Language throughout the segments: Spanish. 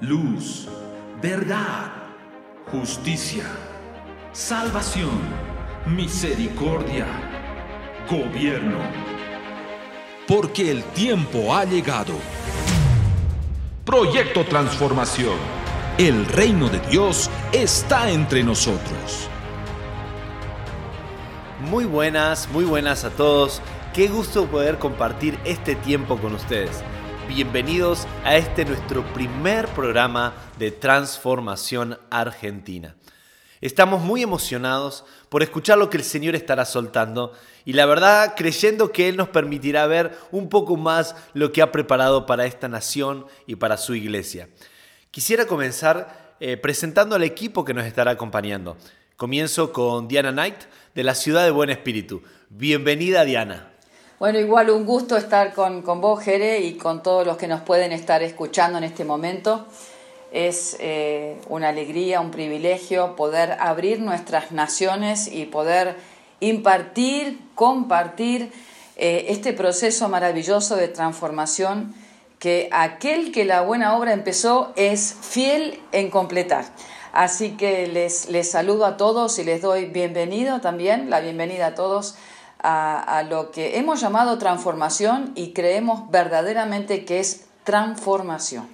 luz, verdad, justicia, salvación, misericordia, gobierno. Porque el tiempo ha llegado. Proyecto Transformación. El reino de Dios está entre nosotros. Muy buenas, muy buenas a todos. Qué gusto poder compartir este tiempo con ustedes. Bienvenidos a este nuestro primer programa de Transformación Argentina. Estamos muy emocionados por escuchar lo que el Señor estará soltando y la verdad creyendo que Él nos permitirá ver un poco más lo que ha preparado para esta nación y para su iglesia. Quisiera comenzar eh, presentando al equipo que nos estará acompañando. Comienzo con Diana Knight de la ciudad de Buen Espíritu. Bienvenida Diana. Bueno, igual un gusto estar con, con vos, Jere, y con todos los que nos pueden estar escuchando en este momento. Es eh, una alegría, un privilegio poder abrir nuestras naciones y poder impartir, compartir eh, este proceso maravilloso de transformación que aquel que la buena obra empezó es fiel en completar. Así que les, les saludo a todos y les doy bienvenido también, la bienvenida a todos a, lo que hemos llamado transformación y creemos verdaderamente que es transformación.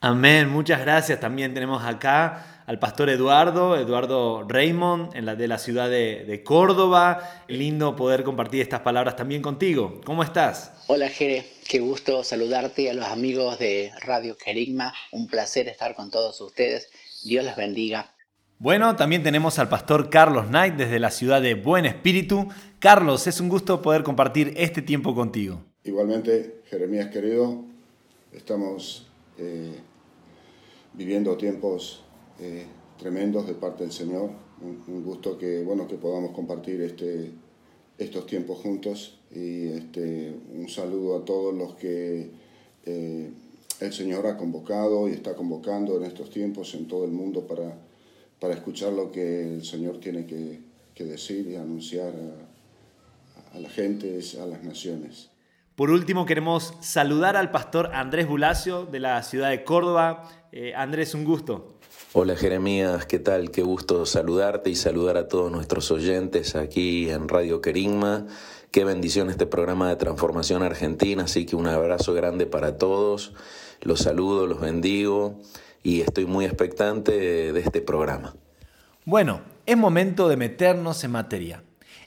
Amén, muchas gracias. También tenemos acá al pastor Eduardo, Eduardo Raymond, en la, de la ciudad de, de, Córdoba. Lindo poder compartir estas palabras también contigo. ¿Cómo estás? Hola Jere, qué gusto saludarte a los amigos de Radio Querigma. Un placer estar con todos ustedes. Dios les bendiga. Bueno, también tenemos al pastor Carlos Knight desde la ciudad de Buen Espíritu. Carlos, es un gusto poder compartir este tiempo contigo. Igualmente, Jeremías querido, estamos eh, viviendo tiempos eh, tremendos de parte del Señor. Un, gusto que, bueno, que podamos compartir este, estos tiempos juntos y este, un saludo a todos los que eh, el Señor ha convocado y está convocando en estos tiempos en todo el mundo para para escuchar lo que el Señor tiene que, decir y anunciar la gente, a las naciones. Por último, queremos saludar al pastor Andrés Bulacio de la ciudad de Córdoba. Eh, Andrés, un gusto. Hola Jeremías, ¿qué tal? Qué gusto saludarte y saludar a todos nuestros oyentes aquí en Radio Querigma. Qué bendición este programa de transformación argentina, así que un abrazo grande para todos. Los saludo, los bendigo y estoy muy expectante de este programa. Bueno, es momento de meternos en materia.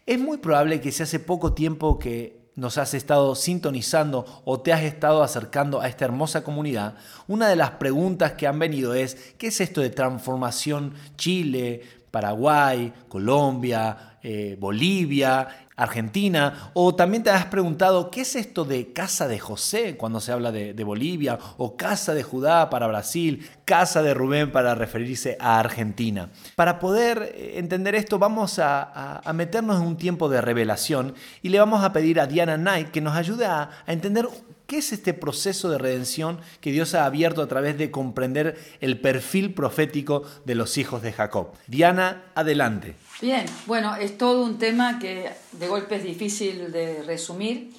Es muy probable que si hace poco tiempo que nos has estado sintonizando o te has estado acercando a esta hermosa comunidad, una de las preguntas que han venido es, ¿qué es esto de transformación Chile, Paraguay, Colombia, eh, Bolivia Argentina, o también te has preguntado qué es esto de casa de José cuando se habla de, Bolivia, o casa de Judá para Brasil, casa de Rubén para referirse a Argentina. Para poder eh, entender esto vamos a, meternos en un tiempo de revelación y le vamos a pedir a Diana Knight que nos ayude a, a entender ¿Qué es este proceso de redención que Dios ha abierto a través de comprender el perfil profético de los hijos de Jacob? Diana, adelante. Bien, bueno, es todo un tema que de golpe es difícil de resumir.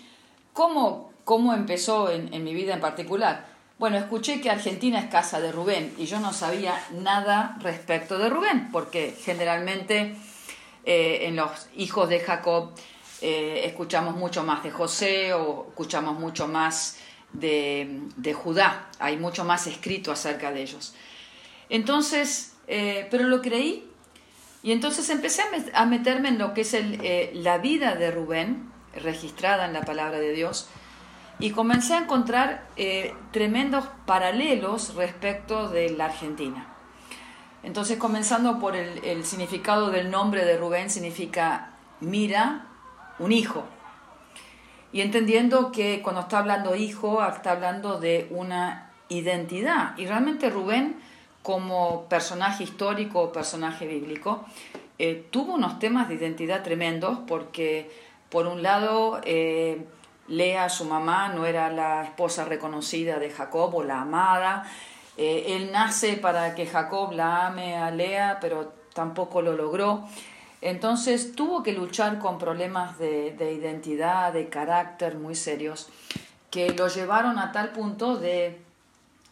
¿Cómo, cómo empezó en, mi vida en particular? Bueno, escuché que Argentina es casa de Rubén y yo no sabía nada respecto de Rubén, porque generalmente eh, en los hijos de Jacob eh, escuchamos mucho más de José o escuchamos mucho más de, Judá, hay mucho más escrito acerca de ellos. Entonces, eh, pero lo creí y entonces empecé a meterme en lo que es eh, la vida de Rubén, registrada en la palabra de Dios, y comencé a encontrar tremendos paralelos respecto de la Argentina. Entonces, comenzando por el significado del nombre de Rubén, significa mira un hijo. Y entendiendo que cuando está hablando hijo, está hablando de una identidad. Y realmente Rubén, como personaje histórico o personaje bíblico, eh, tuvo unos temas de identidad tremendos porque, por un lado, eh, Lea, su mamá, no era la esposa reconocida de Jacob o la amada. Eh, él nace para que Jacob la ame a Lea, pero tampoco lo logró. Entonces tuvo que luchar con problemas de, identidad, de carácter muy serios, que lo llevaron a tal punto de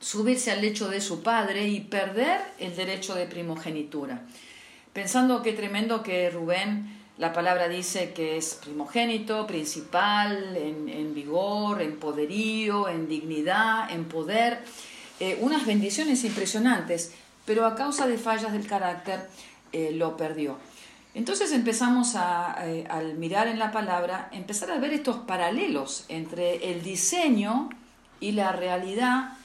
subirse al lecho de su padre y perder el derecho de primogenitura. Pensando qué tremendo que Rubén, la palabra dice que es primogénito, principal, en, vigor, en poderío, en dignidad, en poder, eh, unas bendiciones impresionantes, pero a causa de fallas del carácter eh, lo perdió. Entonces empezamos a, eh, al mirar en la palabra, empezar a ver estos paralelos entre el diseño y la realidad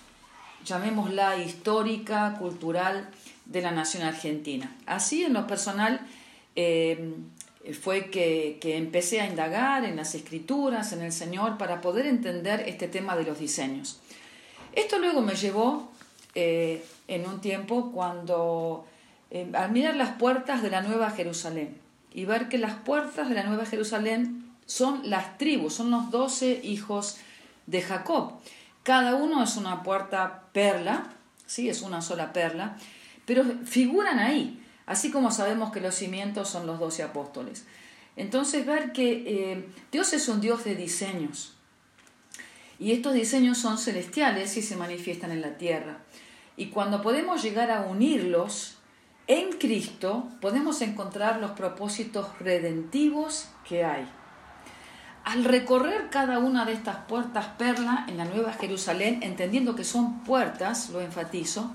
llamémosla histórica, cultural de la nación argentina. Así en lo personal eh, fue que, empecé a indagar en las escrituras, en el Señor, para poder entender este tema de los diseños. Esto luego me llevó eh, en un tiempo cuando, eh, al mirar las puertas de la Nueva Jerusalén y ver que las puertas de la Nueva Jerusalén son las tribus, son los doce hijos de Jacob. Cada uno es una puerta perla, ¿sí? es una sola perla, pero figuran ahí, así como sabemos que los cimientos son los doce apóstoles. Entonces ver que eh, Dios es un Dios de diseños y estos diseños son celestiales y se manifiestan en la tierra. Y cuando podemos llegar a unirlos en Cristo, podemos encontrar los propósitos redentivos que hay. Al recorrer cada una de estas puertas perla en la Nueva Jerusalén, entendiendo que son puertas, lo enfatizo,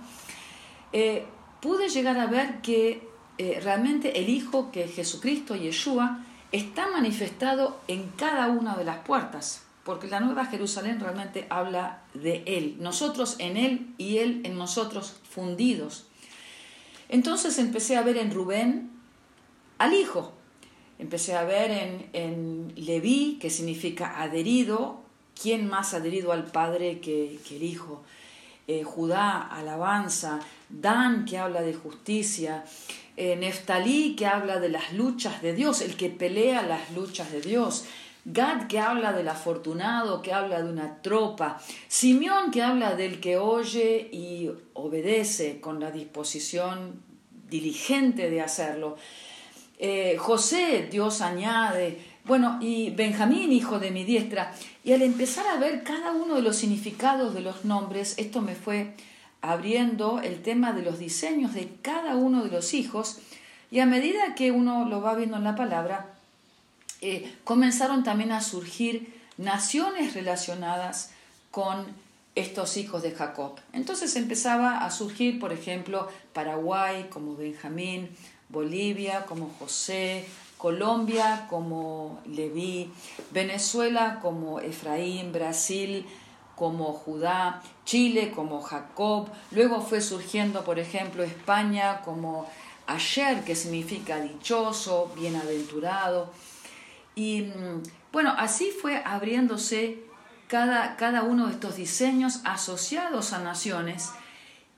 eh, pude llegar a ver que eh, realmente el Hijo, que es Jesucristo, Yeshua, está manifestado en cada una de las puertas, porque la Nueva Jerusalén realmente habla de Él, nosotros en Él y Él en nosotros fundidos. Entonces empecé a ver en Rubén al Hijo, Empecé a ver en, en Leví, que significa adherido, ¿quién más adherido al Padre que, el Hijo? Eh, Judá, alabanza, Dan, que habla de justicia, eh, Neftalí, que habla de las luchas de Dios, el que pelea las luchas de Dios, Gad, que habla del afortunado, que habla de una tropa, Simeón, que habla del que oye y obedece con la disposición diligente de hacerlo, eh, José, Dios añade, bueno, y Benjamín, hijo de mi diestra. Y al empezar a ver cada uno de los significados de los nombres, esto me fue abriendo el tema de los diseños de cada uno de los hijos, y a medida que uno lo va viendo en la palabra, eh, comenzaron también a surgir naciones relacionadas con estos hijos de Jacob. Entonces empezaba a surgir, por ejemplo, Paraguay como Benjamín, Bolivia como José, Colombia como Leví, Venezuela como Efraín, Brasil como Judá, Chile como Jacob, luego fue surgiendo, por ejemplo, España como Ayer, que significa dichoso, bienaventurado. Y mm, bueno, así fue abriéndose cada, cada uno de estos diseños asociados a naciones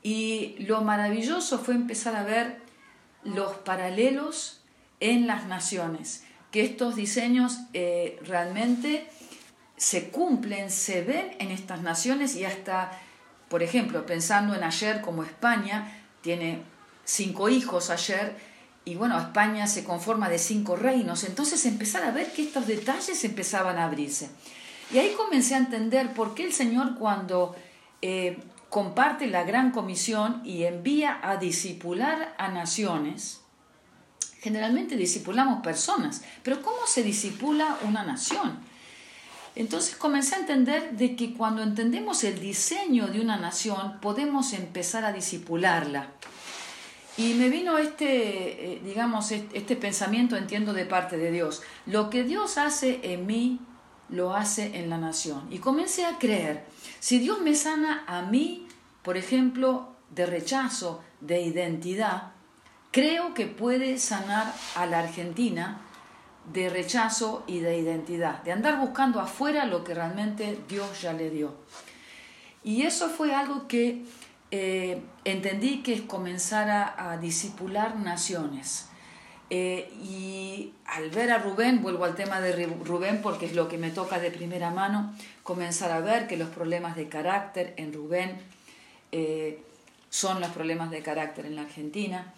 y lo maravilloso fue empezar a ver los paralelos en las naciones, que estos diseños eh, realmente se cumplen, se ven en estas naciones y hasta, por ejemplo, pensando en ayer como España, tiene cinco hijos ayer, y bueno, España se conforma de cinco reinos, entonces empezar a ver que estos detalles empezaban a abrirse. Y ahí comencé a entender por qué el Señor cuando eh, comparte la gran comisión y envía a discipular a naciones. Generalmente discipulamos personas, pero ¿cómo se disipula una nación? Entonces comencé a entender de que cuando entendemos el diseño de una nación podemos empezar a disipularla. Y me vino este, eh, digamos, este pensamiento, entiendo, de parte de Dios. Lo que Dios hace en mí, lo hace en la nación. Y comencé a creer, si Dios me sana a mí, por ejemplo, de rechazo, de identidad, creo que puede sanar a la Argentina de rechazo y de identidad, de andar buscando afuera lo que realmente Dios ya le dio. Y eso fue algo que eh, entendí que es comenzar a, a disipular naciones. Eh, y al ver a Rubén, vuelvo al tema de Rubén porque es lo que me toca de primera mano, comenzar a ver que los problemas de carácter en Rubén eh, son los problemas de carácter en la Argentina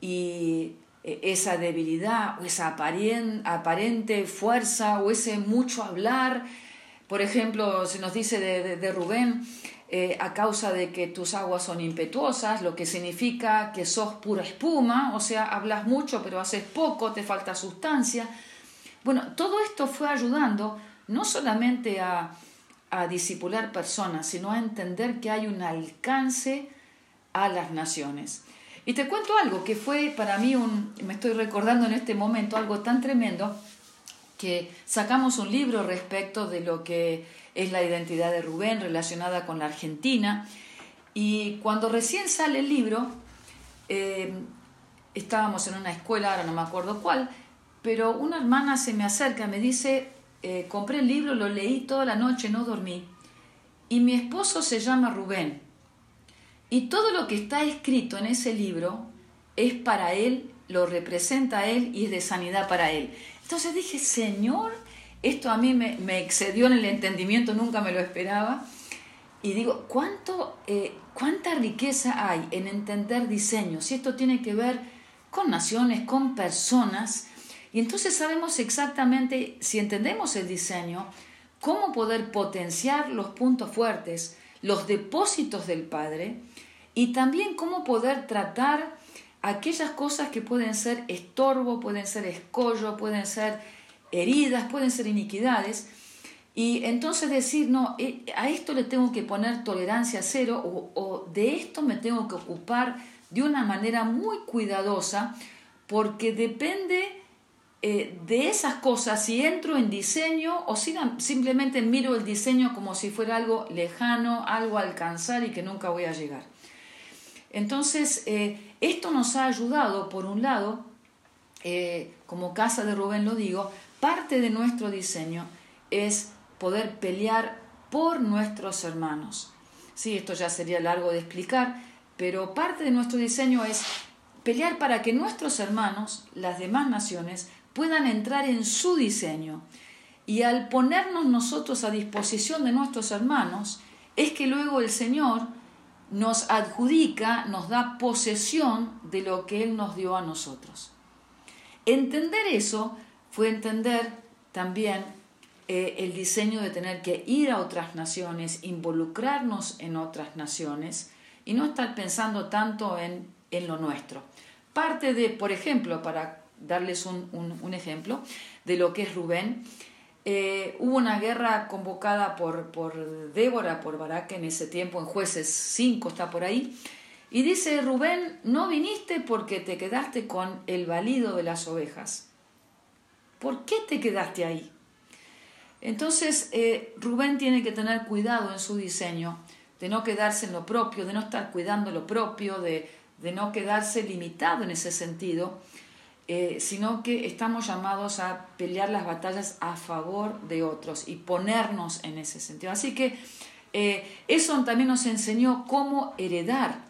y eh, esa debilidad o esa aparente fuerza o ese mucho hablar, por ejemplo, se nos dice de, Rubén, eh, a causa de que tus aguas son impetuosas, lo que significa que sos pura espuma, o sea, hablas mucho pero haces poco, te falta sustancia. Bueno, todo esto fue ayudando no solamente a, a disipular personas, sino a entender que hay un alcance a las naciones. Y te cuento algo que fue para mí un, me estoy recordando en este momento, algo tan tremendo, que sacamos un libro respecto de lo que es la identidad de Rubén relacionada con la Argentina. Y cuando recién sale el libro, eh, estábamos en una escuela, ahora no me acuerdo cuál, pero una hermana se me acerca, me dice, eh, compré el libro, lo leí toda la noche, no dormí, y mi esposo se llama Rubén. Y todo lo que está escrito en ese libro es para él, lo representa a él y es de sanidad para él. Entonces dije, Señor, esto a mí me, excedió en el entendimiento, nunca me lo esperaba. Y digo, ¿cuánto, eh, ¿cuánta riqueza hay en entender diseño? Si esto tiene que ver con naciones, con personas. Y entonces sabemos exactamente, si entendemos el diseño, cómo poder potenciar los puntos fuertes, los depósitos del Padre, y también cómo poder tratar aquellas cosas que pueden ser estorbo, pueden ser escollo, pueden ser heridas, pueden ser iniquidades. Y entonces decir, no, eh, a esto le tengo que poner tolerancia cero o, de esto me tengo que ocupar de una manera muy cuidadosa porque depende eh, de esas cosas si entro en diseño o si simplemente miro el diseño como si fuera algo lejano, algo a alcanzar y que nunca voy a llegar. Entonces, eh, esto nos ha ayudado, por un lado, como casa de Rubén lo digo, Parte de nuestro diseño es poder pelear por nuestros hermanos. Sí, esto ya sería largo de explicar, pero parte de nuestro diseño es pelear para que nuestros hermanos, las demás naciones, puedan entrar en su diseño. Y al ponernos nosotros a disposición de nuestros hermanos, es que luego el Señor nos adjudica, nos da posesión de lo que Él nos dio a nosotros. Entender eso fue entender también eh, el diseño de tener que ir a otras naciones, involucrarnos en otras naciones y no estar pensando tanto en, en lo nuestro. Parte de, por ejemplo, para darles un, un, ejemplo de lo que es Rubén, eh, hubo una guerra convocada por, por Débora, por Barak en ese tiempo, en jueces 5 está por ahí, y dice, Rubén, no viniste porque te quedaste con el valido de las ovejas. ¿Por qué te quedaste ahí? Entonces, eh, Rubén tiene que tener cuidado en su diseño, de no quedarse en lo propio, de no estar cuidando lo propio, de, no quedarse limitado en ese sentido, eh, sino que estamos llamados a pelear las batallas a favor de otros y ponernos en ese sentido. Así que eh, eso también nos enseñó cómo heredar,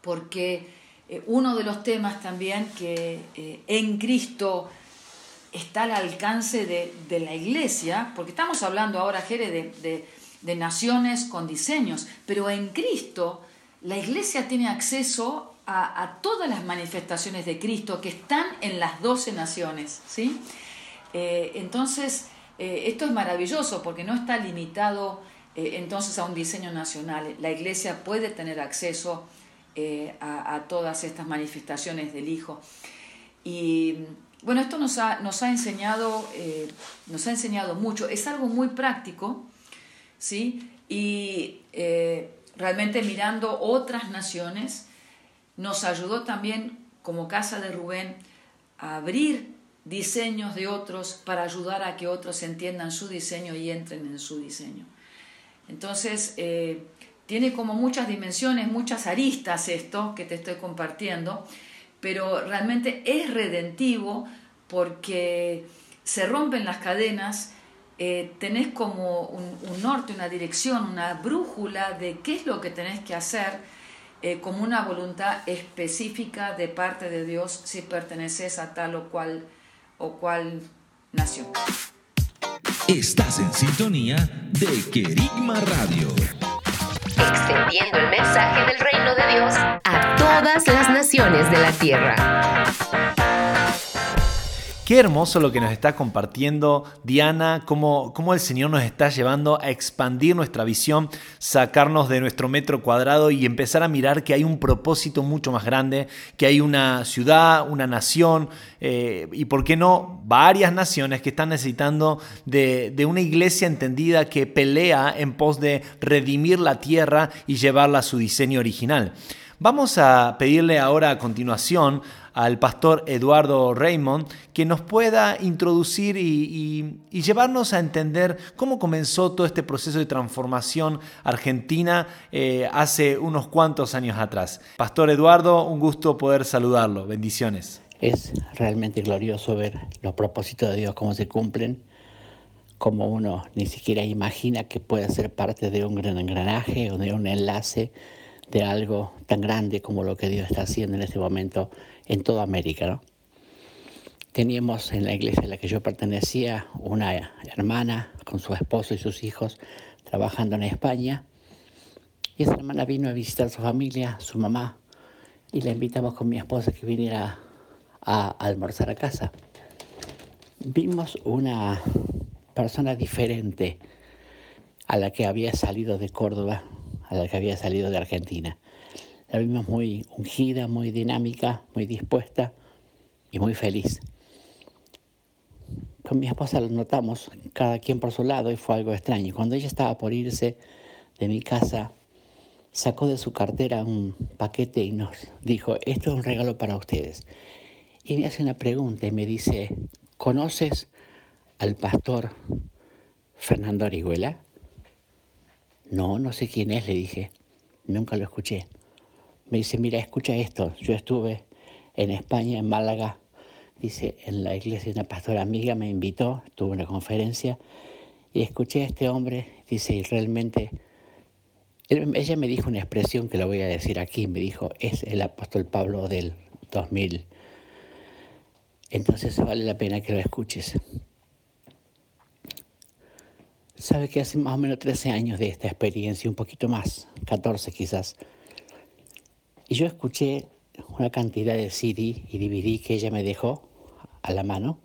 porque uno de los temas también que en Cristo está al alcance de, la iglesia, porque estamos hablando ahora, Jere, de, naciones con diseños, pero en Cristo la iglesia tiene acceso a, todas las manifestaciones de Cristo que están en las doce naciones. ¿sí? Eh, entonces, eh, esto es maravilloso porque no está limitado eh, entonces a un diseño nacional. La iglesia puede tener acceso a, a, todas estas manifestaciones del Hijo. Y bueno, esto nos ha, nos ha, enseñado, nos ha enseñado mucho. Es algo muy práctico, ¿sí? Y realmente mirando otras naciones, nos ayudó también como Casa de Rubén a abrir diseños de otros para ayudar a que otros entiendan su diseño y entren en su diseño. Entonces, eh, tiene como muchas dimensiones, muchas aristas esto que te estoy compartiendo pero realmente es redentivo porque se rompen las cadenas, eh, tenés como un, norte, una dirección, una brújula de qué es lo que tenés que hacer eh, como una voluntad específica de parte de Dios si perteneces a tal o cual o cual nación. Estás en sintonía de Querigma Radio extendiendo el mensaje del reino de Dios a todas las naciones de la tierra. Qué hermoso lo que nos está compartiendo Diana, cómo, cómo, el Señor nos está llevando a expandir nuestra visión, sacarnos de nuestro metro cuadrado y empezar a mirar que hay un propósito mucho más grande, que hay una ciudad, una nación eh, y, ¿por qué no?, varias naciones que están necesitando de, de una iglesia entendida que pelea en pos de redimir la tierra y llevarla a su diseño original. Vamos a pedirle ahora a continuación al pastor Eduardo Raymond que nos pueda introducir y, llevarnos a entender cómo comenzó todo este proceso de transformación argentina eh, hace unos cuantos años atrás. Pastor Eduardo, un gusto poder saludarlo. Bendiciones. Es realmente glorioso ver los propósitos de Dios, cómo se cumplen, cómo uno ni siquiera imagina que puede ser parte de un gran engranaje o de un enlace de algo tan grande como lo que Dios está haciendo en este momento en toda América. ¿no? Teníamos en la iglesia a la que yo pertenecía una hermana con su esposo y sus hijos trabajando en España. Y esa hermana vino a visitar a su familia, su mamá, y la invitamos con mi esposa que viniera a almorzar a casa. Vimos una persona diferente a la que había salido de Córdoba, a la que había salido de Argentina. La vimos muy ungida, muy dinámica, muy dispuesta y muy feliz. Con mi esposa lo notamos, cada quien por su lado, y fue algo extraño. Cuando ella estaba por irse de mi casa, sacó de su cartera un paquete y nos dijo, esto es un regalo para ustedes. Y me hace una pregunta y me dice, ¿conoces al pastor Fernando Orihuela? No, no sé quién es, le dije. Nunca lo escuché me dice, mira, escucha esto, yo estuve en España, en Málaga, dice, en la iglesia una pastora amiga me invitó, tuve una conferencia y escuché a este hombre, dice, y realmente, ella me dijo una expresión que la voy a decir aquí, me dijo, es el apóstol Pablo del 2000. Entonces vale la pena que lo escuches. Sabe que hace más o menos 13 años de esta experiencia, un poquito más, 14 quizás, y yo escuché una cantidad de CD y DVD que ella me dejó a la mano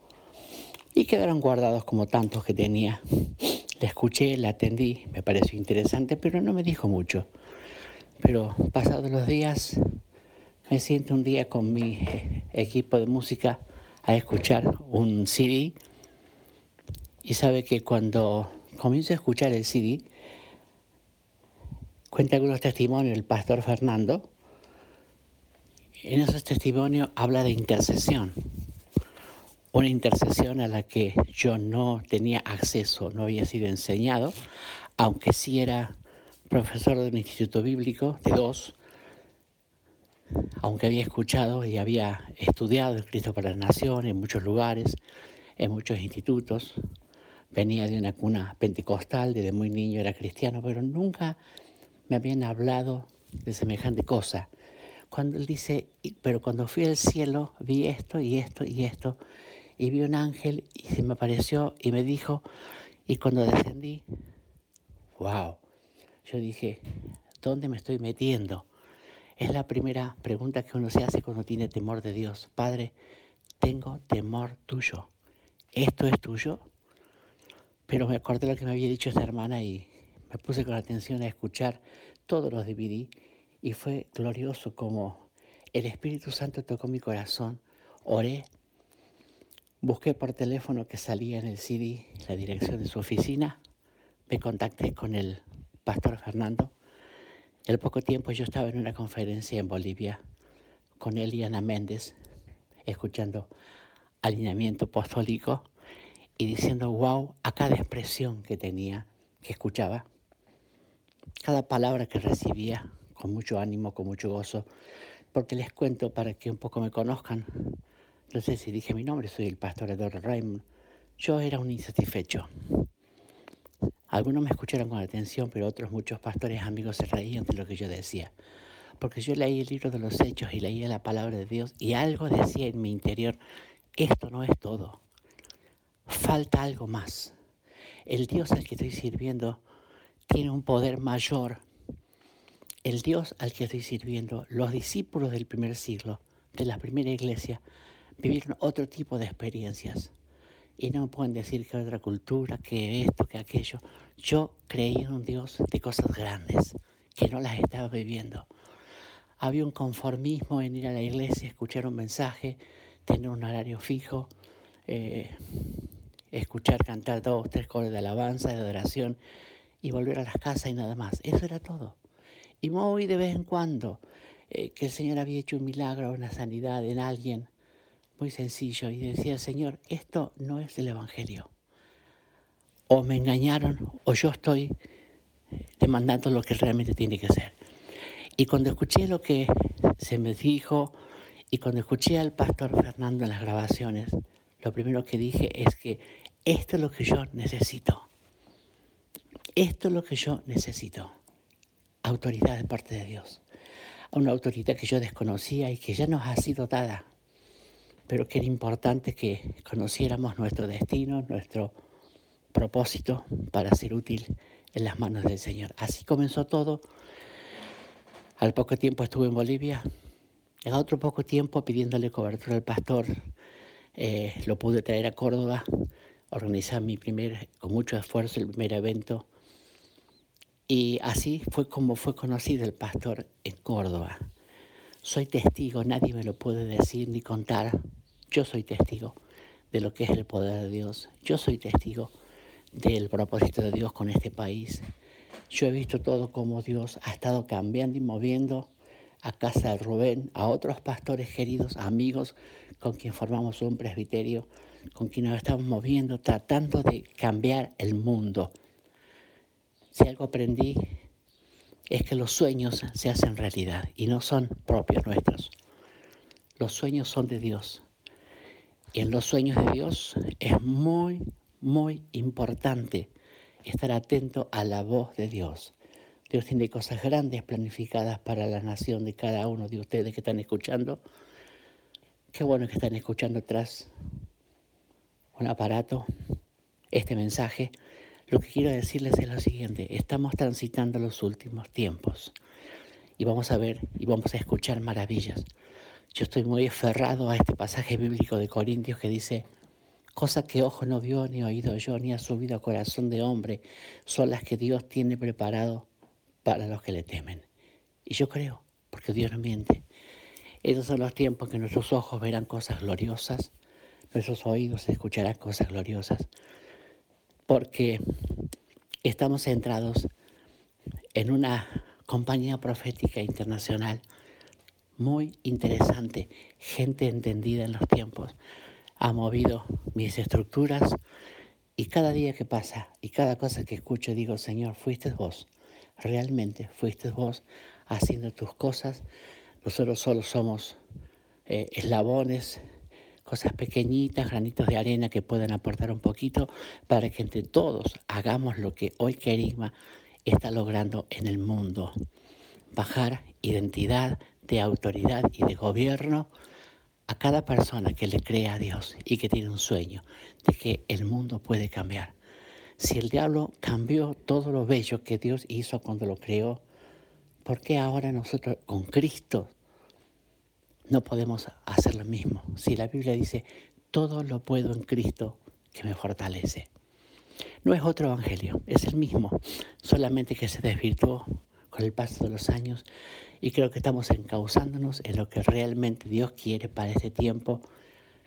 y quedaron guardados como tantos que tenía. La escuché, la atendí, me pareció interesante, pero no me dijo mucho. Pero pasados los días, me siento un día con mi equipo de música a escuchar un CD y sabe que cuando comienzo a escuchar el CD, cuenta algunos testimonios el pastor Fernando, en esos testimonios habla de intercesión, una intercesión a la que yo no tenía acceso, no había sido enseñado, aunque sí era profesor de un instituto bíblico, de dos, aunque había escuchado y había estudiado Cristo para la Nación en muchos lugares, en muchos institutos, venía de una cuna pentecostal, desde muy niño era cristiano, pero nunca me habían hablado de semejante cosa cuando él dice, pero cuando fui al cielo vi esto y esto y esto, y vi un ángel y se me apareció y me dijo, y cuando descendí, wow, yo dije, ¿dónde me estoy metiendo? Es la primera pregunta que uno se hace cuando tiene temor de Dios. Padre, tengo temor tuyo. ¿Esto es tuyo? Pero me acordé lo que me había dicho esta hermana y me puse con atención a escuchar todos los DVD y fue glorioso como el Espíritu Santo tocó mi corazón. Oré, busqué por teléfono que salía en el CD la dirección de su oficina, me contacté con el pastor Fernando. al poco tiempo yo estaba en una conferencia en Bolivia con él y Ana Méndez, escuchando alineamiento apostólico y diciendo wow a cada expresión que tenía, que escuchaba, cada palabra que recibía con mucho ánimo, con mucho gozo, porque les cuento para que un poco me conozcan. No sé si dije mi nombre, soy el pastor Eduardo Raymond. Yo era un insatisfecho. Algunos me escucharon con atención, pero otros muchos pastores amigos se reían de lo que yo decía. Porque yo leí el libro de los hechos y leía la palabra de Dios y algo decía en mi interior, esto no es todo. Falta algo más. El Dios al que estoy sirviendo tiene un poder mayor el Dios al que estoy sirviendo, los discípulos del primer siglo, de la primera iglesia, vivieron otro tipo de experiencias. Y no me pueden decir que otra cultura, que esto, que aquello. Yo creí en un Dios de cosas grandes, que no las estaba viviendo. Había un conformismo en ir a la iglesia, escuchar un mensaje, tener un horario fijo, eh, escuchar cantar dos, tres coros de alabanza, de adoración y volver a las casas y nada más. Eso era todo. Y muy de vez en cuando eh, que el Señor había hecho un milagro, una sanidad en alguien, muy sencillo, y decía, Señor, esto no es el Evangelio. O me engañaron o yo estoy demandando lo que realmente tiene que ser. Y cuando escuché lo que se me dijo y cuando escuché al pastor Fernando en las grabaciones, lo primero que dije es que esto es lo que yo necesito. Esto es lo que yo necesito. Autoridad de parte de Dios. Una autoridad que yo desconocía y que ya nos ha sido dada, pero que era importante que conociéramos nuestro destino, nuestro propósito para ser útil en las manos del Señor. Así comenzó todo. Al poco tiempo estuve en Bolivia. En otro poco tiempo pidiéndole cobertura al pastor, eh, lo pude traer a Córdoba, organizar mi primer, con mucho esfuerzo, el primer evento y así fue como fue conocido el pastor en Córdoba. Soy testigo, nadie me lo puede decir ni contar. Yo soy testigo de lo que es el poder de Dios. Yo soy testigo del propósito de Dios con este país. Yo he visto todo como Dios ha estado cambiando y moviendo a casa de Rubén, a otros pastores queridos, amigos con quien formamos un presbiterio, con quien nos estamos moviendo, tratando de cambiar el mundo si algo aprendí es que los sueños se hacen realidad y no son propios nuestros. Los sueños son de Dios. Y en los sueños de Dios es muy, muy importante estar atento a la voz de Dios. Dios tiene cosas grandes planificadas para la nación de cada uno de ustedes que están escuchando. Qué bueno que están escuchando tras un aparato este mensaje lo que quiero decirles es lo siguiente, estamos transitando los últimos tiempos y vamos a ver y vamos a escuchar maravillas. Yo estoy muy aferrado a este pasaje bíblico de Corintios que dice, cosas que ojo no vio, ni oído yo, ni ha subido a corazón de hombre, son las que Dios tiene preparado para los que le temen. Y yo creo, porque Dios no miente. Esos son los tiempos que nuestros ojos verán cosas gloriosas, nuestros oídos escucharán cosas gloriosas, porque estamos centrados en una compañía profética internacional muy interesante, gente entendida en los tiempos, ha movido mis estructuras y cada día que pasa y cada cosa que escucho digo, Señor, fuiste vos, realmente fuiste vos haciendo tus cosas, nosotros solo somos eh, eslabones cosas pequeñitas, granitos de arena que puedan aportar un poquito para que entre todos hagamos lo que hoy Kerigma está logrando en el mundo. Bajar identidad de autoridad y de gobierno a cada persona que le crea a Dios y que tiene un sueño de que el mundo puede cambiar. Si el diablo cambió todo lo bello que Dios hizo cuando lo creó, ¿por qué ahora nosotros con Cristo no podemos hacer lo mismo. Si la Biblia dice, todo lo puedo en Cristo que me fortalece. No es otro evangelio, es el mismo, solamente que se desvirtuó con el paso de los años y creo que estamos encauzándonos en lo que realmente Dios quiere para este tiempo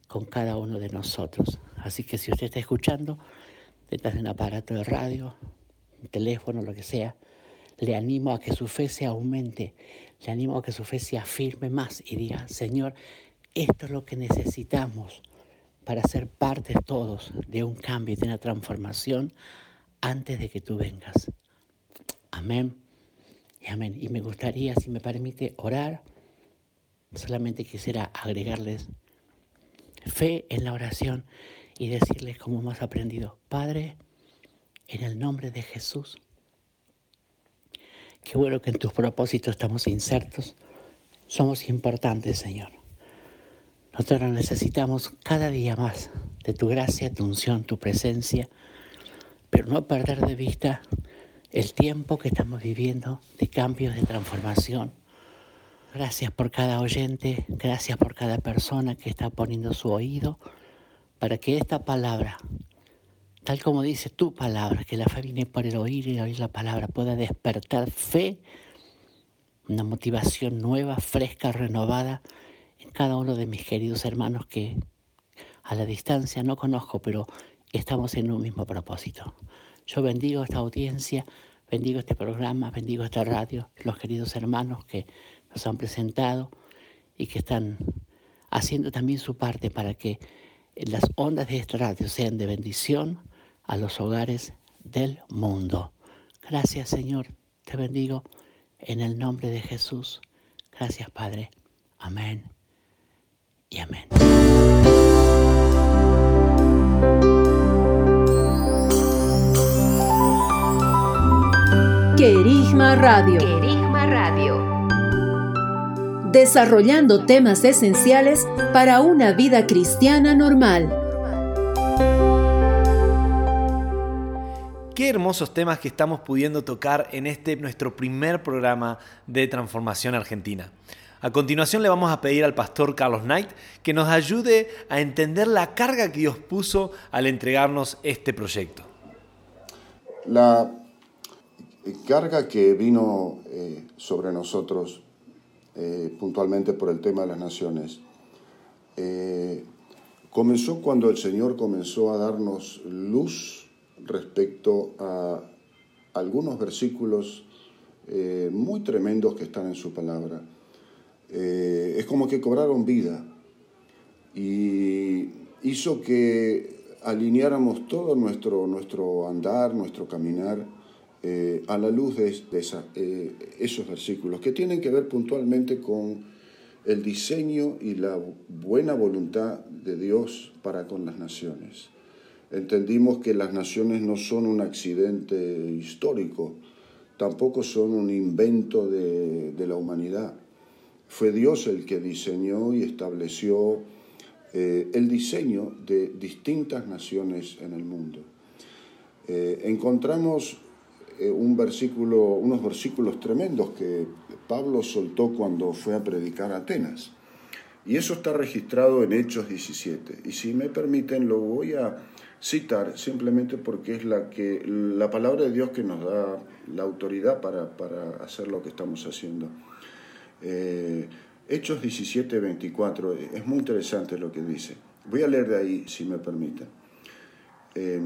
con cada uno de nosotros. Así que si usted está escuchando detrás de un aparato de radio, teléfono, lo que sea, le animo a que su fe se aumente, le animo a que su fe se afirme más y diga, Señor, esto es lo que necesitamos para ser parte todos de un cambio y de una transformación antes de que tú vengas. Amén y amén. Y me gustaría, si me permite, orar. Solamente quisiera agregarles fe en la oración y decirles como hemos aprendido, Padre, en el nombre de Jesús, Qué bueno que en tus propósitos estamos insertos. Somos importantes, Señor. Nosotros necesitamos cada día más de tu gracia, tu unción, tu presencia, pero no perder de vista el tiempo que estamos viviendo de cambios, de transformación. Gracias por cada oyente, gracias por cada persona que está poniendo su oído para que esta palabra, tal como dice tu palabra, que la fe viene por el oír y oír la palabra, pueda despertar fe, una motivación nueva, fresca, renovada en cada uno de mis queridos hermanos que a la distancia no conozco, pero estamos en un mismo propósito. Yo bendigo esta audiencia, bendigo este programa, bendigo esta radio, los queridos hermanos que nos han presentado y que están haciendo también su parte para que las ondas de esta radio sean de bendición a los hogares del mundo. Gracias Señor, te bendigo en el nombre de Jesús. Gracias Padre. Amén y amén. Querigma Radio. Radio. Desarrollando temas esenciales para una vida cristiana normal. Qué hermosos temas que estamos pudiendo tocar en este nuestro primer programa de Transformación Argentina. A continuación le vamos a pedir al pastor Carlos Knight que nos ayude a entender la carga que Dios puso al entregarnos este proyecto. La carga que vino eh, sobre nosotros eh, puntualmente por el tema de las naciones eh, comenzó cuando el Señor comenzó a darnos luz respecto a algunos versículos muy tremendos que están en su palabra. es como que cobraron vida y hizo que alineáramos todo nuestro, nuestro andar, nuestro caminar eh, a la luz de, eh, esos versículos, que tienen que ver puntualmente con el diseño y la buena voluntad de Dios para con las naciones. Entendimos que las naciones no son un accidente histórico, tampoco son un invento de, la humanidad. Fue Dios el que diseñó y estableció eh, el diseño de distintas naciones en el mundo. encontramos eh, un versículo, unos versículos tremendos que Pablo soltó cuando fue a predicar a Atenas. Y eso está registrado en Hechos 17. Y si me permiten, lo voy a citar simplemente porque es la, que, la palabra de Dios que nos da la autoridad para, hacer lo que estamos haciendo. Eh, Hechos 17, 24, es muy interesante lo que dice. Voy a leer de ahí, si me permiten. Eh,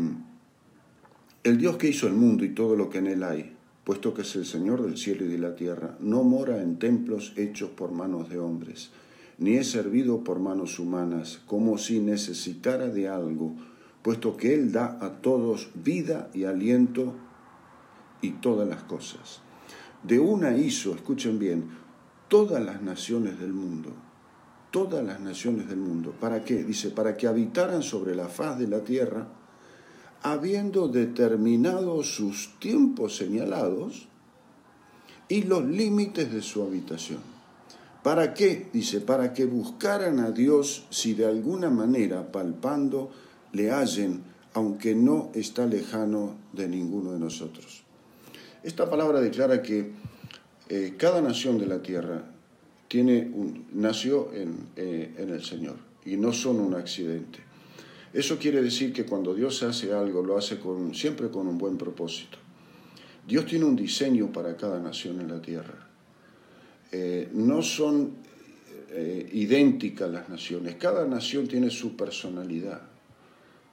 el Dios que hizo el mundo y todo lo que en él hay, puesto que es el Señor del cielo y de la tierra, no mora en templos hechos por manos de hombres, ni es servido por manos humanas, como si necesitara de algo, puesto que Él da a todos vida y aliento y todas las cosas. De una hizo, escuchen bien, todas las naciones del mundo, todas las naciones del mundo. ¿Para qué? Dice, para que habitaran sobre la faz de la tierra habiendo determinado sus tiempos señalados y los límites de su habitación. ¿Para qué? Dice, para que buscaran a Dios si de alguna manera, palpando, le hallen, aunque no está lejano de ninguno de nosotros. Esta palabra declara que eh, cada nación de la tierra tiene un, nació en, eh, en el Señor y no son un accidente. Eso quiere decir que cuando Dios hace algo, lo hace con, siempre con un buen propósito. Dios tiene un diseño para cada nación en la tierra. Eh, no son idénticas las naciones, cada nación tiene su personalidad,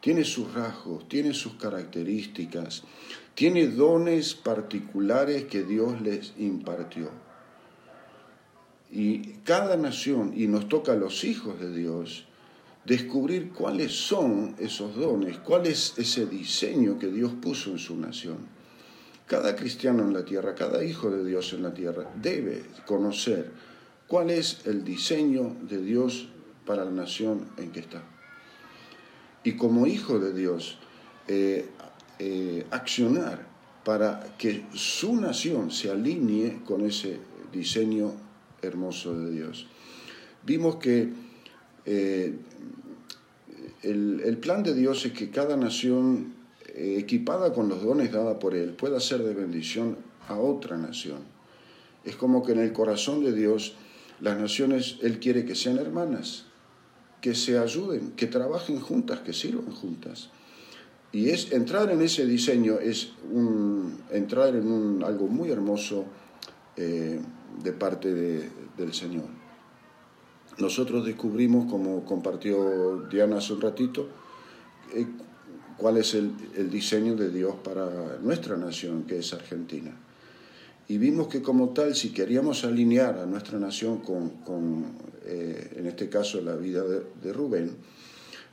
tiene sus rasgos, tiene sus características, tiene dones particulares que Dios les impartió. Y cada nación, y nos toca a los hijos de Dios, descubrir cuáles son esos dones, cuál es ese diseño que Dios puso en su nación. Cada cristiano en la tierra, cada hijo de Dios en la tierra debe conocer cuál es el diseño de Dios para la nación en que está. Y como hijo de Dios, eh, eh, accionar para que su nación se alinee con ese diseño hermoso de Dios. Vimos que eh, el, plan de Dios es que cada nación equipada con los dones dados por Él pueda ser de bendición a otra nación. Es como que en el corazón de Dios Las naciones, Él quiere que sean hermanas, que se ayuden, que trabajen juntas, que sirvan juntas. Y es entrar en ese diseño, es entrar en algo muy hermoso eh, de parte del Señor. Nosotros descubrimos, como compartió Diana hace un ratito, eh, cuál es el, diseño de Dios para nuestra nación, que es Argentina. Y vimos que como tal, si queríamos alinear a nuestra nación con, eh, en este caso, la vida de, Rubén,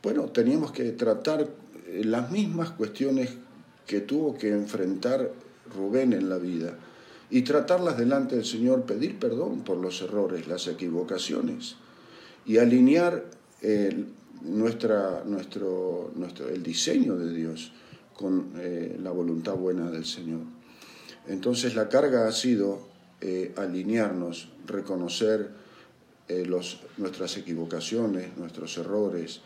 bueno, teníamos que tratar eh, las mismas cuestiones que tuvo que enfrentar Rubén en la vida y tratarlas delante del Señor, pedir perdón por los errores, las equivocaciones y alinear el nuestra, nuestro, nuestro, el diseño de Dios con eh, la voluntad buena del Señor. Entonces la carga ha sido eh, alinearnos, reconocer eh, los, nuestras equivocaciones, nuestros errores,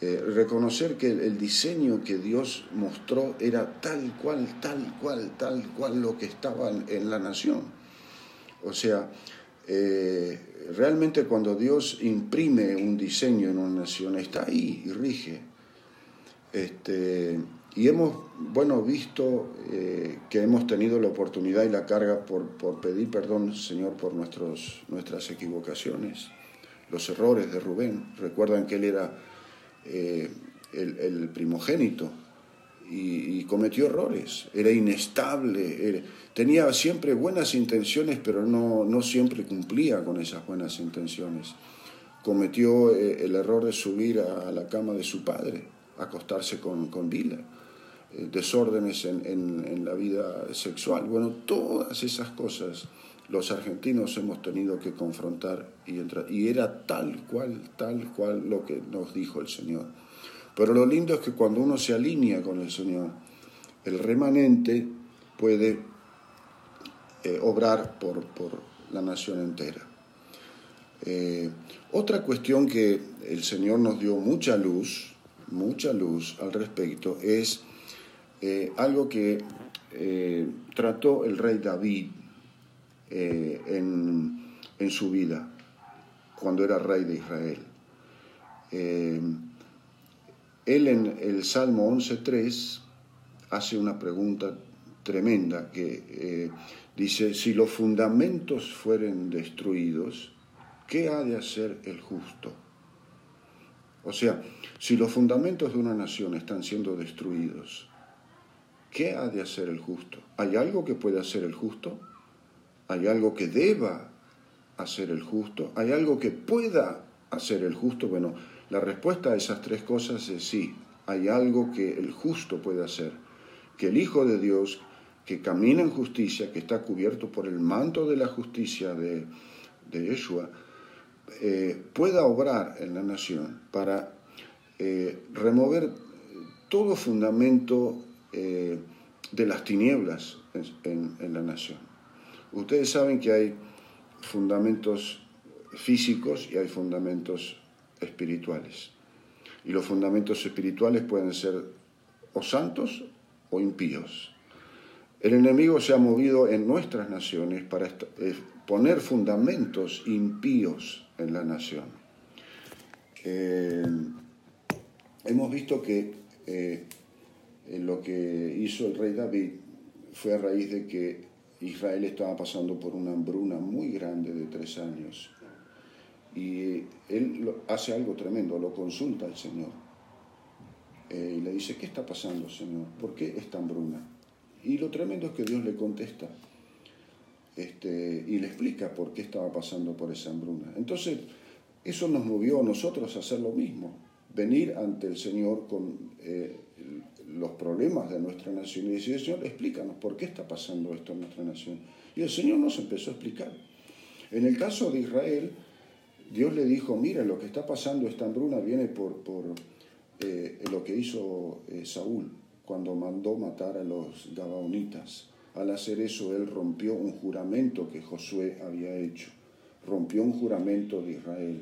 reconocer que el, diseño que Dios mostró era tal cual, tal cual, tal cual lo que estaba en la nación. O sea, realmente cuando Dios imprime un diseño en una nación, está ahí y rige. Este, y hemos, bueno, visto eh, que hemos tenido la oportunidad y la carga por, pedir perdón, Señor, por nuestros, nuestras equivocaciones, los errores de Rubén. Recuerdan que él era eh, el, primogénito y, cometió errores, era inestable, tenía siempre buenas intenciones, pero no, no siempre cumplía con esas buenas intenciones. Cometió eh, el error de subir a la cama de su padre, acostarse con, con Dila, eh, desórdenes en, en, la vida sexual. Bueno, todas esas cosas los argentinos hemos tenido que confrontar y, entrar, y era tal cual, tal cual lo que nos dijo el Señor. Pero lo lindo es que cuando uno se alinea con el Señor, el remanente puede eh, obrar por, la nación entera. Eh, otra cuestión que el Señor nos dio mucha luz, mucha luz al respecto, es eh, algo que trató el rey David en, en, su vida, cuando era rey de Israel. él en el Salmo 11.3 hace una pregunta tremenda que Dice, si los fundamentos fueren destruidos, ¿qué ha de hacer el justo? O sea, si los fundamentos de una nación están siendo destruidos, ¿qué ha de hacer el justo? ¿Hay algo que puede hacer el justo? ¿Hay algo que deba hacer el justo? ¿Hay algo que pueda hacer el justo? Bueno, la respuesta a esas tres cosas es sí, hay algo que el justo puede hacer, que el Hijo de Dios que camina en justicia, que está cubierto por el manto de la justicia de, de Yeshua, eh, pueda obrar en la nación para eh, remover todo fundamento eh, de las tinieblas en, la nación. Ustedes saben que hay fundamentos físicos y hay fundamentos espirituales. Y los fundamentos espirituales pueden ser o santos o impíos. El enemigo se ha movido en nuestras naciones para eh, poner fundamentos impíos en la nación. Eh, hemos visto que lo que hizo el rey David fue a raíz de que Israel estaba pasando por una hambruna muy grande de tres años. Y él hace algo tremendo, lo consulta al Señor. y le dice, ¿qué está pasando, Señor? ¿Por qué esta hambruna? Y lo tremendo es que Dios le contesta este, y le explica por qué estaba pasando por esa hambruna. Entonces, eso nos movió a nosotros a hacer lo mismo, venir ante el Señor con eh, los problemas de nuestra nación y decir, Señor, explícanos por qué está pasando esto en nuestra nación. Y el Señor nos empezó a explicar. En el caso de Israel, Dios le dijo, mira, lo que está pasando, esta hambruna viene por, por eh, lo que hizo eh, Saúl cuando mandó matar a los Gabaonitas. Al hacer eso, él rompió un juramento que Josué había hecho, rompió un juramento de Israel.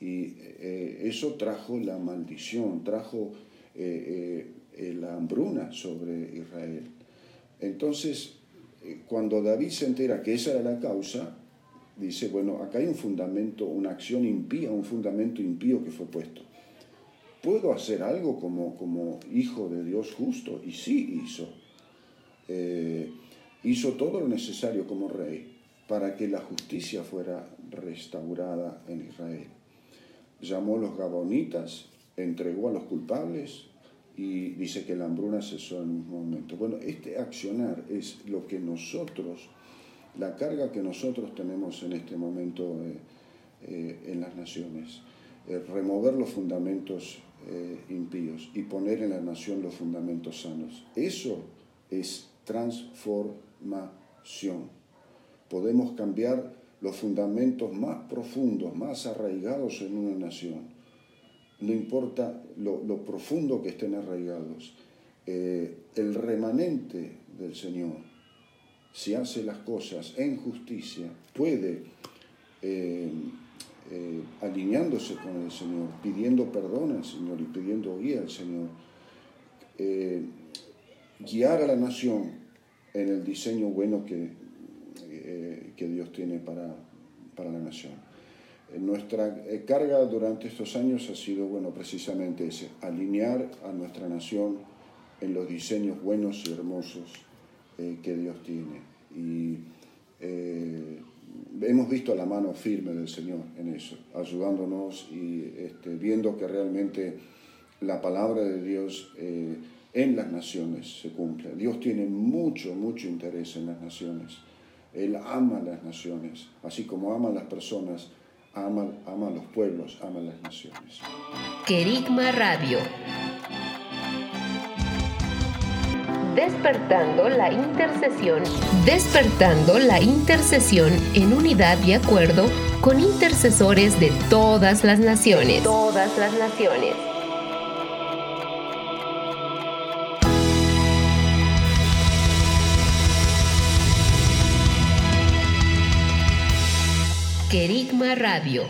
Y eh, eso trajo la maldición, trajo eh, eh, la hambruna sobre Israel. Entonces, cuando David se entera que esa era la causa, dice, bueno, acá hay un fundamento, una acción impía, un fundamento impío que fue puesto. ¿Puedo hacer algo como, como hijo de Dios justo? Y sí hizo. Eh, hizo todo lo necesario como rey para que la justicia fuera restaurada en Israel. Llamó a los gabonitas, entregó a los culpables y dice que la hambruna cesó en un momento. Bueno, este accionar es lo que nosotros, la carga que nosotros tenemos en este momento eh, eh, en las naciones, remover los fundamentos eh, impíos y poner en la nación los fundamentos sanos. Eso es transformación. Podemos cambiar los fundamentos más profundos, más arraigados en una nación. No importa lo, profundo que estén arraigados. Eh, el remanente del Señor, si hace las cosas en justicia, puede eh, eh, alineándose con el Señor, pidiendo perdón al Señor y pidiendo guía al Señor, guiar a la nación en el diseño bueno que, que Dios tiene para, para la nación. Nuestra carga durante estos años ha sido, bueno, precisamente ese, alinear a nuestra nación en los diseños buenos y hermosos que Dios tiene. Y hemos visto la mano firme del Señor en eso, ayudándonos y este, viendo que realmente la palabra de Dios eh, en las naciones se cumple. Dios tiene mucho, mucho interés en las naciones. Él ama las naciones, así como ama a las personas, ama, ama a los pueblos, ama a las naciones. Querigma Radio Despertando la intercesión. Despertando la intercesión en unidad y acuerdo con intercesores de todas las naciones. Todas las naciones. Querigma Radio.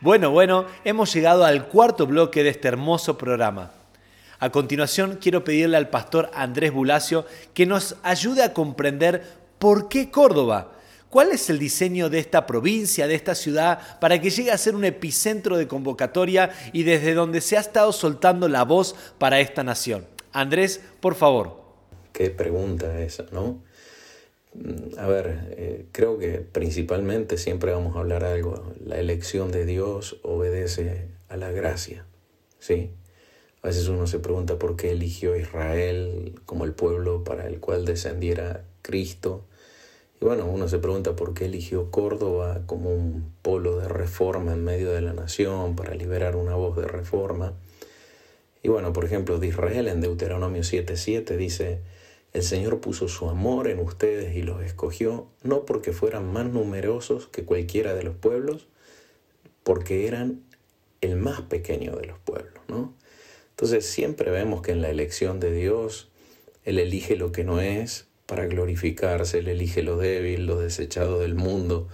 Bueno, bueno, hemos llegado al cuarto bloque de este hermoso programa. A continuación, quiero pedirle al pastor Andrés Bulacio que nos ayude a comprender por qué Córdoba. ¿Cuál es el diseño de esta provincia, de esta ciudad, para que llegue a ser un epicentro de convocatoria y desde donde se ha estado soltando la voz para esta nación? Andrés, por favor. Qué pregunta esa, ¿no? A ver, eh, creo que principalmente siempre vamos a hablar algo. La elección de Dios obedece a la gracia, ¿sí? A veces uno se pregunta por qué eligió Israel como el pueblo para el cual descendiera Cristo. Y bueno, uno se pregunta por qué eligió Córdoba como un polo de reforma en medio de la nación para liberar una voz de reforma. Y bueno, por ejemplo, de Israel en Deuteronomio 7:7 dice, el Señor puso su amor en ustedes y los escogió, no porque fueran más numerosos que cualquiera de los pueblos, porque eran el más pequeño de los pueblos, ¿no? Entonces siempre vemos que en la elección de Dios, Él elige lo que no es para glorificarse, Él elige lo débil, lo desechado del mundo.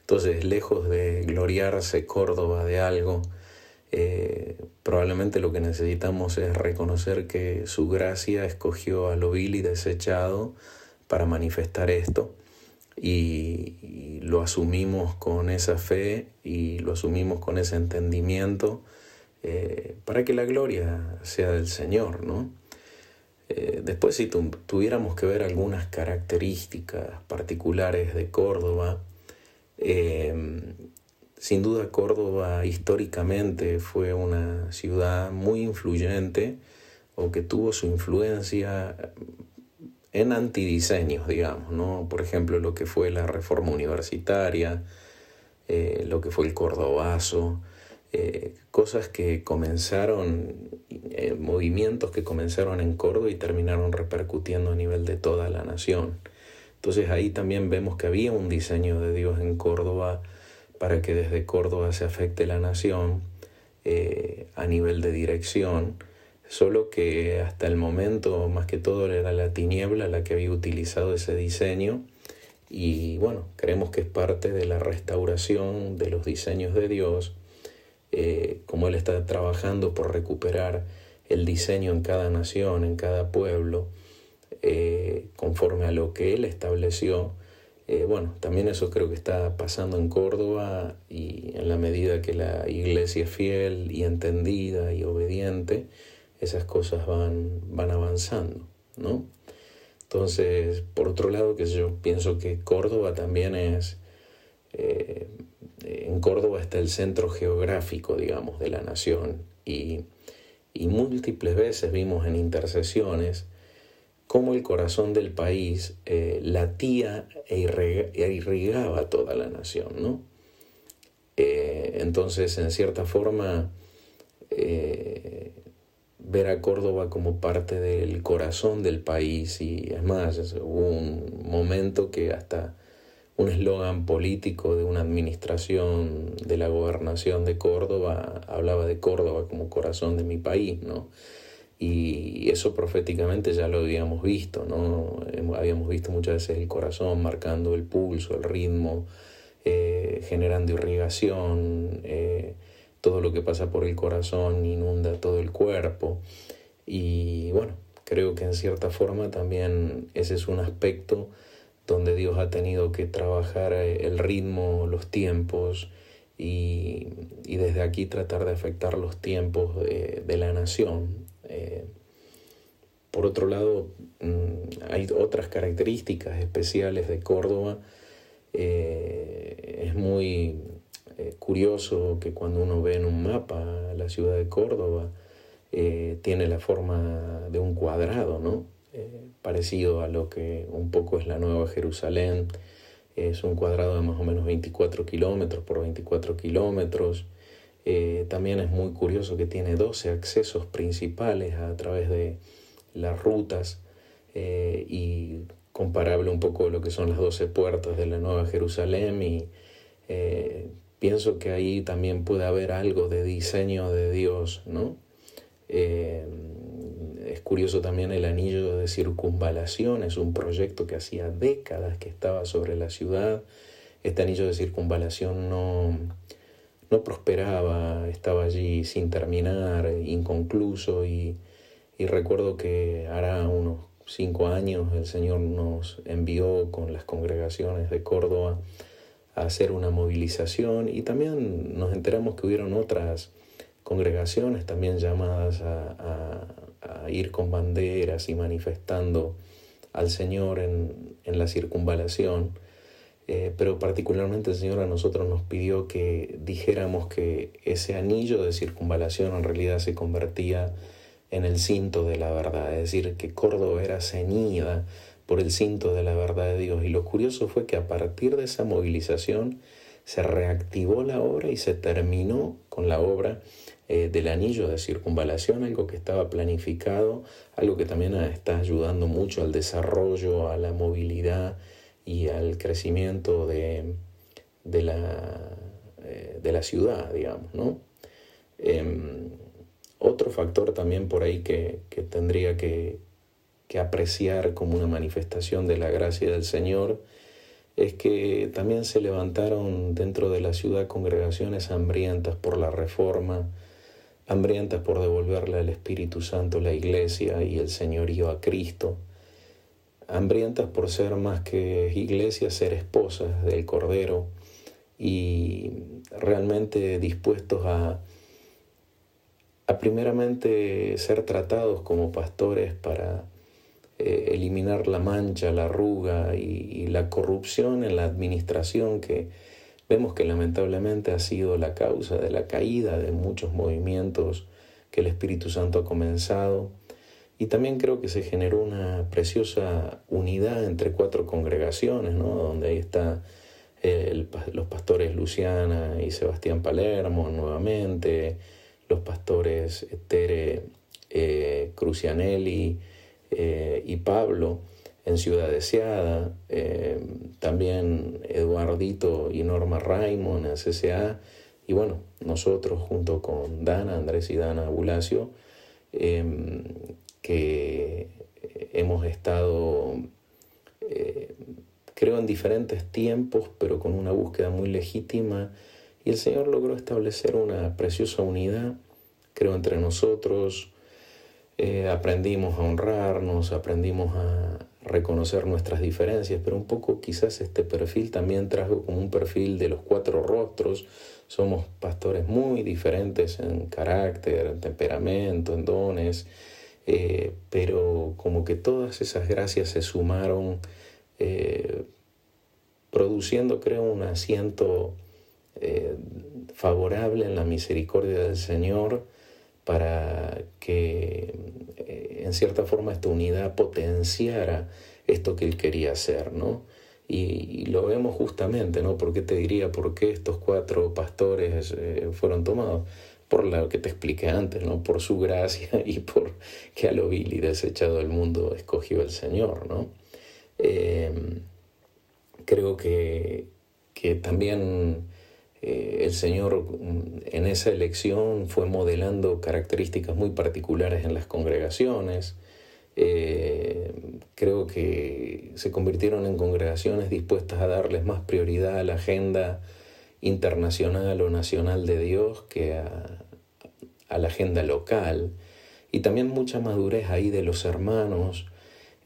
Entonces, lejos de gloriarse Córdoba de algo, eh, probablemente lo que necesitamos es reconocer que su gracia escogió a lo vil y desechado para manifestar esto y, lo asumimos con esa fe y lo asumimos con ese entendimiento eh, para que la gloria sea del Señor, ¿no? Eh, después, si tuviéramos que ver algunas características particulares de Córdoba, sin duda Córdoba históricamente fue una ciudad muy influyente o que tuvo su influencia en antidiseños, digamos, ¿no? Por ejemplo, lo que fue la reforma universitaria, lo que fue el cordobazo, eh, cosas que comenzaron, eh, movimientos que comenzaron en Córdoba y terminaron repercutiendo a nivel de toda la nación. Entonces ahí también vemos que había un diseño de Dios en Córdoba para que desde Córdoba se afecte la nación eh, a nivel de dirección, solo que hasta el momento más que todo era la tiniebla la que había utilizado ese diseño y bueno, creemos que es parte de la restauración de los diseños de Dios eh, como Él está trabajando por recuperar el diseño en cada nación, en cada pueblo, eh, conforme a lo que Él estableció Eh, bueno, también eso creo que está pasando en Córdoba y en la medida que la iglesia es fiel y entendida y obediente, esas cosas van, van avanzando, ¿no? Entonces, por otro lado, que yo pienso que Córdoba también es, eh, en Córdoba está el centro geográfico, digamos, de la nación y, y múltiples veces vimos en intercesiones cómo el corazón del país eh, latía e, e irrigaba toda la nación, ¿no? Eh, entonces, en cierta forma, eh, ver a Córdoba como parte del corazón del país y es más, hubo un momento que hasta un eslogan político de una administración de la gobernación de Córdoba hablaba de Córdoba como corazón de mi país, ¿no? Y eso proféticamente ya lo habíamos visto, ¿no? Habíamos visto muchas veces el corazón marcando el pulso, el ritmo, eh, generando irrigación, eh, todo lo que pasa por el corazón inunda todo el cuerpo. Y bueno, creo que en cierta forma también ese es un aspecto donde Dios ha tenido que trabajar eh, el ritmo, los tiempos y, desde aquí tratar de afectar los tiempos de la nación. Eh, por otro lado, mm, hay otras características especiales de Córdoba. Eh, es muy eh, curioso que cuando uno ve en un mapa la ciudad de Córdoba, tiene la forma de un cuadrado, ¿no? parecido a lo que un poco es la Nueva Jerusalén. Es un cuadrado de más o menos 24 kilómetros por 24 kilómetros. Eh, también es muy curioso que tiene 12 accesos principales a través de las rutas eh, y comparable un poco a lo que son las 12 puertas de la Nueva Jerusalén y eh, pienso que ahí también puede haber algo de diseño de Dios, ¿no? es curioso también el anillo de circunvalación, es un proyecto que hacía décadas que estaba sobre la ciudad. Este anillo de circunvalación no, no prosperaba, estaba allí sin terminar, inconcluso y, recuerdo que hará unos cinco años el Señor nos envió con las congregaciones de Córdoba a hacer una movilización y también nos enteramos que hubieron otras congregaciones también llamadas a, ir con banderas y manifestando al Señor en, en la circunvalación. Eh, pero particularmente el Señor a nosotros nos pidió que dijéramos que ese anillo de circunvalación en realidad se convertía en el cinto de la verdad, es decir, que Córdoba era ceñida por el cinto de la verdad de Dios. Y lo curioso fue que a partir de esa movilización se reactivó la obra y se terminó con la obra eh, del anillo de circunvalación, algo que estaba planificado, algo que también está ayudando mucho al desarrollo, a la movilidad y al crecimiento de, de, la, eh, de la, ciudad, digamos, ¿no? Em, otro factor también por ahí que, tendría que, que, apreciar como una manifestación de la gracia del Señor es que también se levantaron dentro de la ciudad congregaciones hambrientas por la reforma, hambrientas por devolverle al Espíritu Santo la iglesia y el señorío a Cristo hambrientas por ser más que iglesias, ser esposas del Cordero y realmente dispuestos a, a primeramente ser tratados como pastores para eh, eliminar la mancha, la arruga y, la corrupción en la administración que vemos que lamentablemente ha sido la causa de la caída de muchos movimientos que el Espíritu Santo ha comenzado y también creo que se generó una preciosa unidad entre cuatro congregaciones, ¿no? donde ahí está los pastores Luciana y Sebastián Palermo nuevamente, los pastores Tere eh, Crucianelli eh, y Pablo en Ciudad Deseada, eh, también Eduardito y Norma Raimond en CCA, y bueno, nosotros junto con Dana, Andrés y Dana Bulacio, que hemos estado, eh, creo, en diferentes tiempos, pero con una búsqueda muy legítima. Y el Señor logró establecer una preciosa unidad, creo, entre nosotros. Eh, aprendimos a honrarnos, aprendimos a, reconocer nuestras diferencias, pero un poco quizás este perfil también trajo como un perfil de los cuatro rostros. Somos pastores muy diferentes en carácter, en temperamento, en dones, eh, pero como que todas esas gracias se sumaron, eh, produciendo creo un asiento eh, favorable en la misericordia del Señor para que en cierta forma esta unidad potenciara esto que él quería hacer, ¿no? Y, lo vemos justamente, ¿no? ¿Por qué te diría por qué estos cuatro pastores fueron tomados? Por lo que te expliqué antes, ¿no? por su gracia y por que a lo vil y desechado del mundo escogió el Señor. ¿no? Em, creo que, que también eh, el Señor mm, en esa elección fue modelando características muy particulares en las congregaciones. Eh, creo que se convirtieron en congregaciones dispuestas a darles más prioridad a la agenda internacional o nacional de Dios que a, la agenda local. Y también mucha madurez ahí de los hermanos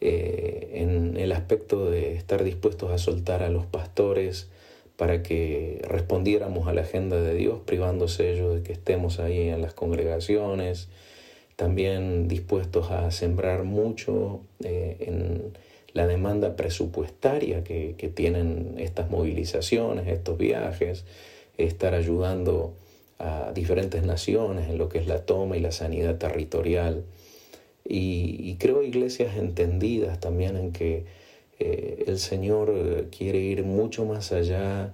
eh, en el aspecto de estar dispuestos a soltar a los pastores para que respondiéramos a la agenda de Dios, privándose ellos de que estemos ahí en las congregaciones, también dispuestos a sembrar mucho eh, en la demanda presupuestaria que, tienen estas movilizaciones, estos viajes, estar ayudando a diferentes naciones en lo que es la toma y la sanidad territorial. Y, creo iglesias entendidas también en que eh, el Señor quiere ir mucho más allá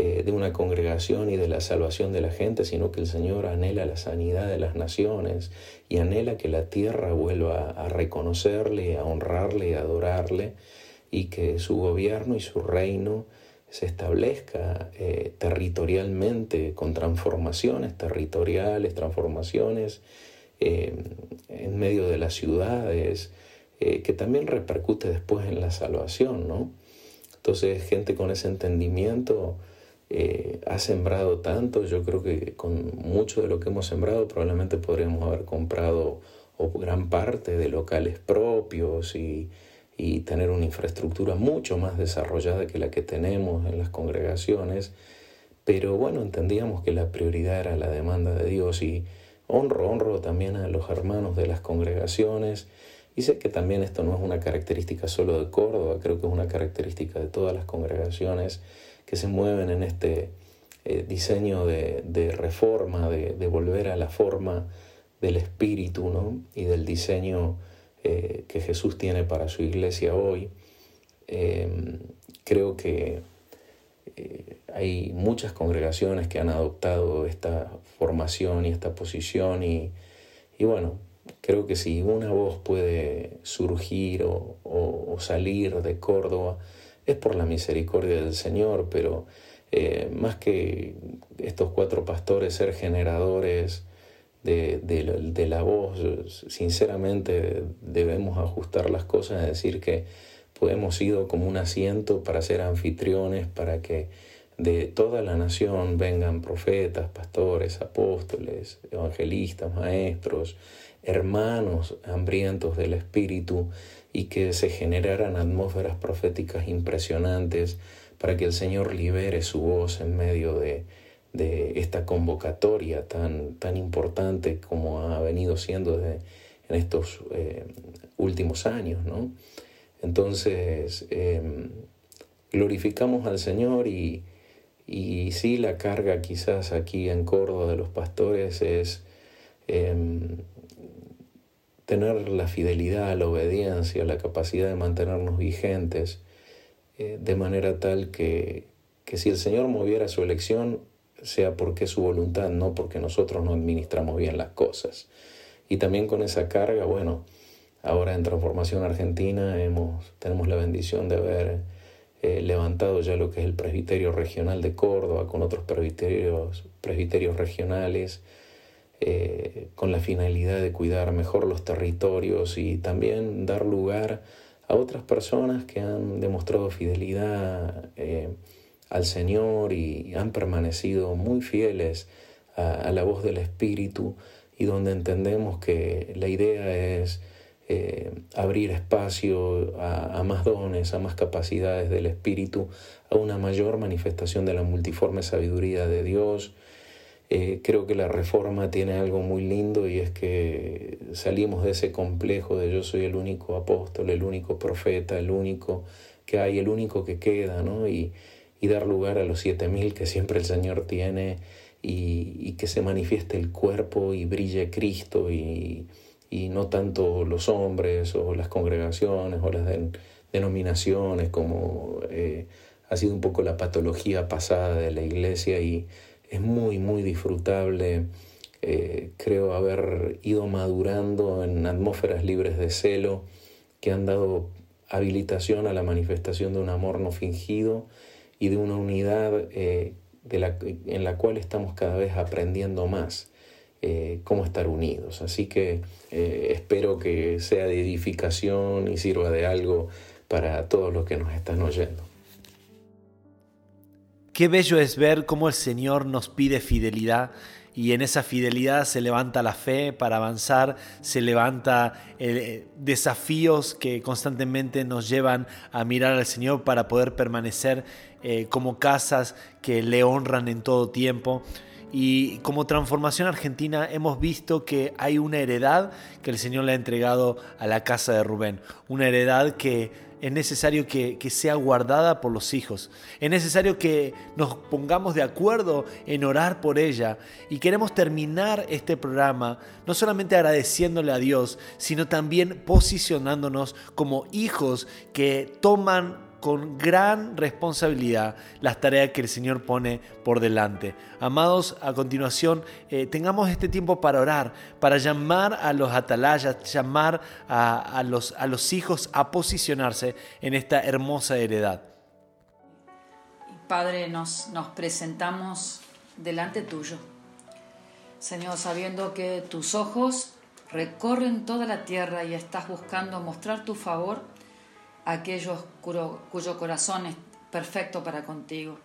eh, de una congregación y de la salvación de la gente, sino que el Señor anhela la sanidad de las naciones y anhela que la tierra vuelva a reconocerle, a honrarle, a adorarle y que su gobierno y su reino se establezca eh, territorialmente con transformaciones territoriales, transformaciones eh, en medio de las ciudades, que también repercute después en la salvación, ¿no? Entonces, gente con ese entendimiento eh, ha sembrado tanto, yo creo que con mucho de lo que hemos sembrado probablemente podríamos haber comprado gran parte de locales propios y, y tener una infraestructura mucho más desarrollada que la que tenemos en las congregaciones, pero bueno, entendíamos que la prioridad era la demanda de Dios y honro, honro también a los hermanos de las congregaciones. Y sé que también esto no es una característica solo de Córdoba, creo que es una característica de todas las congregaciones que se mueven en este eh, diseño de, reforma, de, volver a la forma del espíritu ¿no? y del diseño eh, que Jesús tiene para su iglesia hoy. Em, creo que eh, hay muchas congregaciones que han adoptado esta formación y esta posición y, bueno, creo que si una voz puede surgir o salir de Córdoba, es por la misericordia del Señor, pero eh, más que estos cuatro pastores ser generadores de, la voz, sinceramente debemos ajustar las cosas, es decir, que hemos ido como un asiento para ser anfitriones, para que de toda la nación vengan profetas, pastores, apóstoles, evangelistas, maestros, hermanos hambrientos del Espíritu, y que se generaran atmósferas proféticas impresionantes para que el Señor libere su voz en medio de, esta convocatoria tan, tan importante como ha venido siendo en estos eh, últimos años. ¿no? Entonces, em, glorificamos al Señor y, y sí, la carga quizás aquí en Córdoba de los pastores es em, tener la fidelidad, la obediencia, la capacidad de mantenernos vigentes, eh, de manera tal que, que si el Señor moviera su elección, sea porque su voluntad, no porque nosotros no administramos bien las cosas. Y también con esa carga, bueno, ahora en Transformación Argentina hemos, tenemos la bendición de haber eh, levantado ya lo que es el presbiterio regional de Córdoba, con otros presbiterios, presbiterios regionales, eh, con la finalidad de cuidar mejor los territorios y también dar lugar a otras personas que han demostrado fidelidad eh, al Señor y han permanecido muy fieles a, la voz del Espíritu y donde entendemos que la idea es eh, abrir espacio a, más dones, a más capacidades del Espíritu, a una mayor manifestación de la multiforme sabiduría de Dios. Eh, creo que la reforma tiene algo muy lindo y es que salimos de ese complejo de yo soy el único apóstol, el único profeta, el único que hay, el único que queda, ¿no? Y, dar lugar a los siete mil que siempre el Señor tiene y, y que se manifieste el cuerpo y brille Cristo y, y no tanto los hombres o las congregaciones o las denominaciones como eh, ha sido un poco la patología pasada de la iglesia y es muy, muy disfrutable. Eh, creo haber ido madurando en atmósferas libres de celo que han dado habilitación a la manifestación de un amor no fingido y de una unidad eh, en la cual estamos cada vez aprendiendo más. Eh, cómo estar unidos. Así que espero que sea de edificación y sirva de algo para todos los que nos están oyendo. Qué bello es ver cómo el Señor nos pide fidelidad y en esa fidelidad se levanta la fe para avanzar, se levanta eh, desafíos que constantemente nos llevan a mirar al Señor para poder permanecer como casas que le honran en todo tiempo. Y como transformación argentina hemos visto que hay una heredad que el Señor le ha entregado a la casa de Rubén. Una heredad que es necesario que, sea guardada por los hijos. Es necesario que nos pongamos de acuerdo en orar por ella. Y queremos terminar este programa no solamente agradeciéndole a Dios, sino también posicionándonos como hijos que toman con gran responsabilidad las tareas que el Señor pone por delante. Amados, a continuación, eh, tengamos este tiempo para orar, para llamar a los atalayas, llamar a, los, a los hijos a posicionarse en esta hermosa heredad. Padre, nos, nos presentamos delante tuyo. Señor, sabiendo que tus ojos recorren toda la tierra y estás buscando mostrar tu favor, aquellos cuyo, corazón es perfecto para contigo.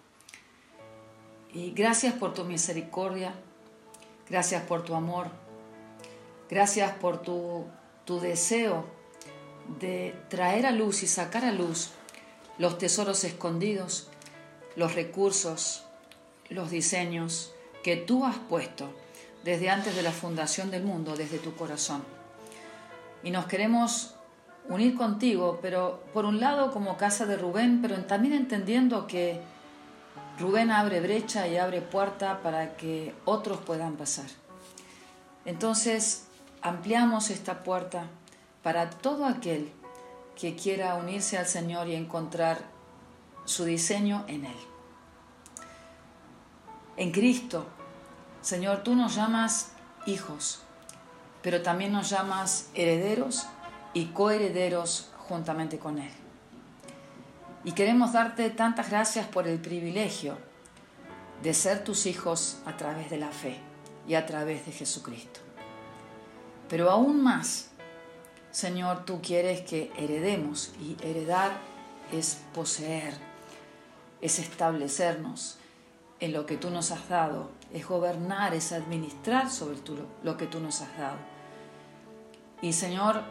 Y gracias por tu misericordia, gracias por tu amor, gracias por tu, tu deseo de traer a luz y sacar a luz los tesoros escondidos, los recursos, los diseños que tú has puesto desde antes de la fundación del mundo, desde tu corazón. Y nos queremos unir contigo, pero por un lado como casa de Rubén, pero también entendiendo que Rubén abre brecha y abre puerta para que otros puedan pasar. Entonces ampliamos esta puerta para todo aquel que quiera unirse al Señor y encontrar su diseño en Él. En Cristo, Señor, tú nos llamas hijos, pero también nos llamas herederos y coherederos juntamente con Él. Y queremos darte tantas gracias por el privilegio de ser tus hijos a través de la fe y a través de Jesucristo. Pero aún más, Señor, tú quieres que heredemos y heredar es poseer, es establecernos en lo que tú nos has dado, es gobernar, es administrar sobre lo que tú nos has dado. Y Señor,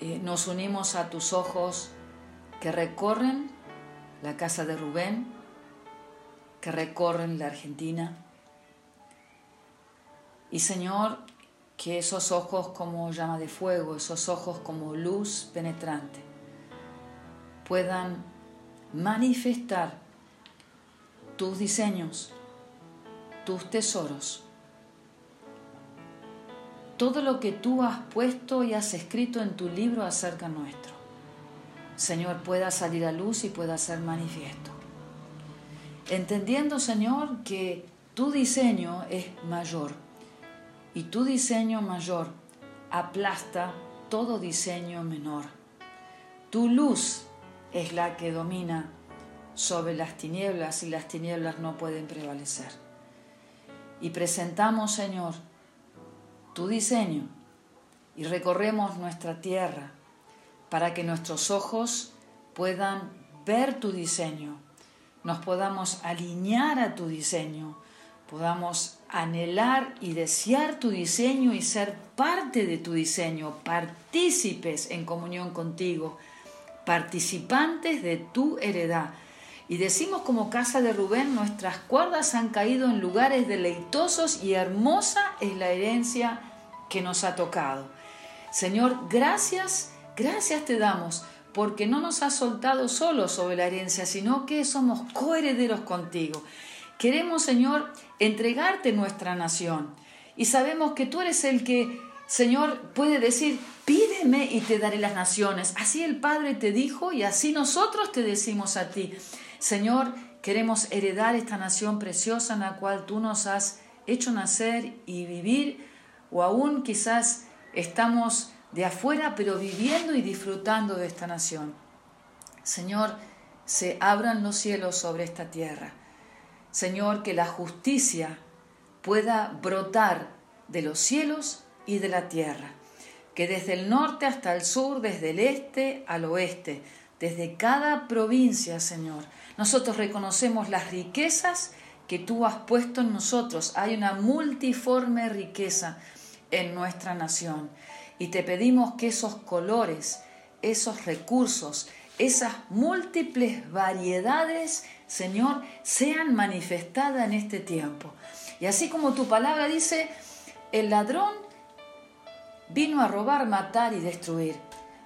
eh, nos unimos a tus ojos que recorren la casa de Rubén, que recorren la Argentina. Y Señor, que esos ojos como llama de fuego, esos ojos como luz penetrante, puedan manifestar tus diseños, tus tesoros todo lo que tú has puesto y has escrito en tu libro acerca nuestro. Señor, pueda salir a luz y pueda ser manifiesto. Entendiendo, Señor, que tu diseño es mayor y tu diseño mayor aplasta todo diseño menor. Tu luz es la que domina sobre las tinieblas y las tinieblas no pueden prevalecer. Y presentamos, Señor, tu diseño y recorremos nuestra tierra para que nuestros ojos puedan ver tu diseño, nos podamos alinear a tu diseño, podamos anhelar y desear tu diseño y ser parte de tu diseño, partícipes en comunión contigo, participantes de tu heredad. Y decimos como casa de Rubén, nuestras cuerdas han caído en lugares deleitosos y hermosa es la herencia que nos ha tocado. Señor, gracias, gracias te damos, porque no nos has soltado solo sobre la herencia, sino que somos coherederos contigo. Queremos, Señor, entregarte nuestra nación. Y sabemos que tú eres el que, Señor, puede decir, pídeme y te daré las naciones. Así el Padre te dijo y así nosotros te decimos a ti. Señor, queremos heredar esta nación preciosa en la cual tú nos has hecho nacer y vivir, o aún quizás estamos de afuera, pero viviendo y disfrutando de esta nación. Señor, se abran los cielos sobre esta tierra. Señor, que la justicia pueda brotar de los cielos y de la tierra. Que desde el norte hasta el sur, desde el este al oeste, desde cada provincia, Señor, nosotros reconocemos las riquezas que tú has puesto en nosotros. Hay una multiforme riqueza en nuestra nación. Y te pedimos que esos colores, esos recursos, esas múltiples variedades, Señor, sean manifestadas en este tiempo. Y así como tu palabra dice, el ladrón vino a robar, matar y destruir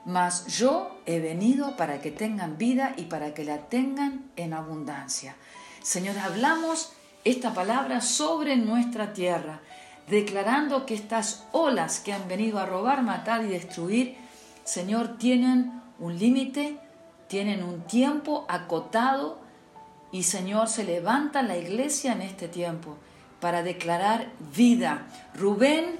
mas yo he venido para que tengan vida y para que la tengan en abundancia. Señor, hablamos esta palabra sobre nuestra tierra, declarando que estas olas que han venido a robar, matar y destruir, Señor, tienen un límite, tienen un tiempo acotado y Señor, se levanta la iglesia en este tiempo para declarar vida. Rubén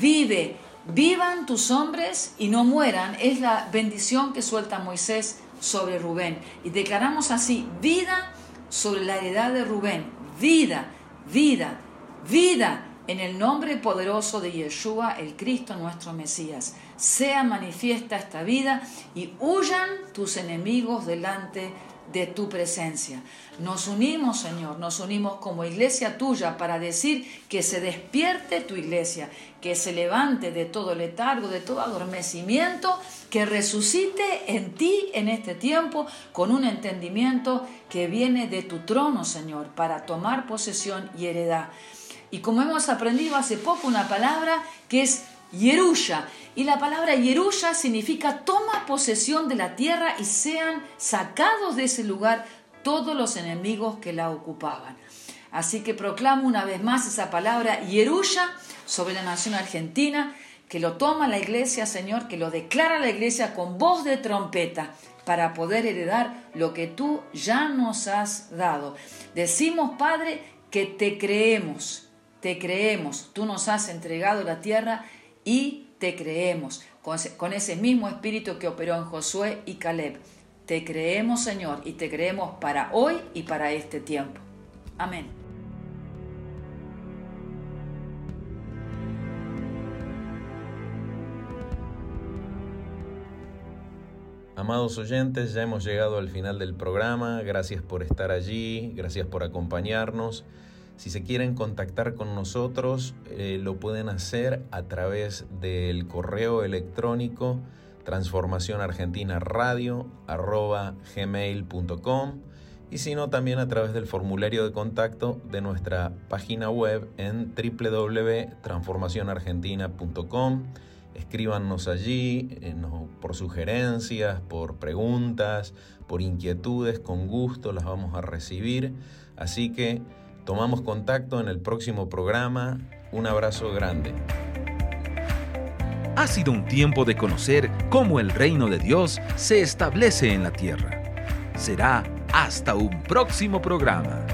vive Vivan tus hombres y no mueran, es la bendición que suelta Moisés sobre Rubén. Y declaramos así, vida sobre la heredad de Rubén, vida, vida, vida en el nombre poderoso de Yeshua, el Cristo nuestro Mesías. Sea manifiesta esta vida y huyan tus enemigos delante de tu presencia. Nos unimos, Señor, nos unimos como iglesia tuya para decir que se despierte tu iglesia, que se levante de todo letargo, de todo adormecimiento, que resucite en ti en este tiempo con un entendimiento que viene de tu trono, Señor, para tomar posesión y heredad. Y como hemos aprendido hace poco una palabra que es Yerusha. Y la palabra Yerusha significa toma posesión de la tierra y sean sacados de ese lugar todos los enemigos que la ocupaban. Así que proclamo una vez más esa palabra Yerusha sobre la nación argentina, que lo toma la iglesia, Señor, que lo declara la iglesia con voz de trompeta para poder heredar lo que tú ya nos has dado. Decimos, Padre, que te creemos, te creemos, tú nos has entregado la tierra y te creemos, con ese mismo espíritu que operó en Josué y Caleb. Te creemos, Señor, y te creemos para hoy y para este tiempo. Amén. Amados oyentes, ya hemos llegado al final del programa. Gracias por estar allí, gracias por acompañarnos. Si se quieren contactar con nosotros, eh, lo pueden hacer a través del correo electrónico transformacionargentinaradio.gmail.com y si no, también a través del formulario de contacto de nuestra página web en www.transformacionargentina.com. Escríbanos allí eh, por sugerencias, por preguntas, por inquietudes, con gusto las vamos a recibir. Así que Tomamos contacto en el próximo programa. Un abrazo grande. Ha sido un tiempo de conocer cómo el reino de Dios se establece en la tierra. Será hasta un próximo programa.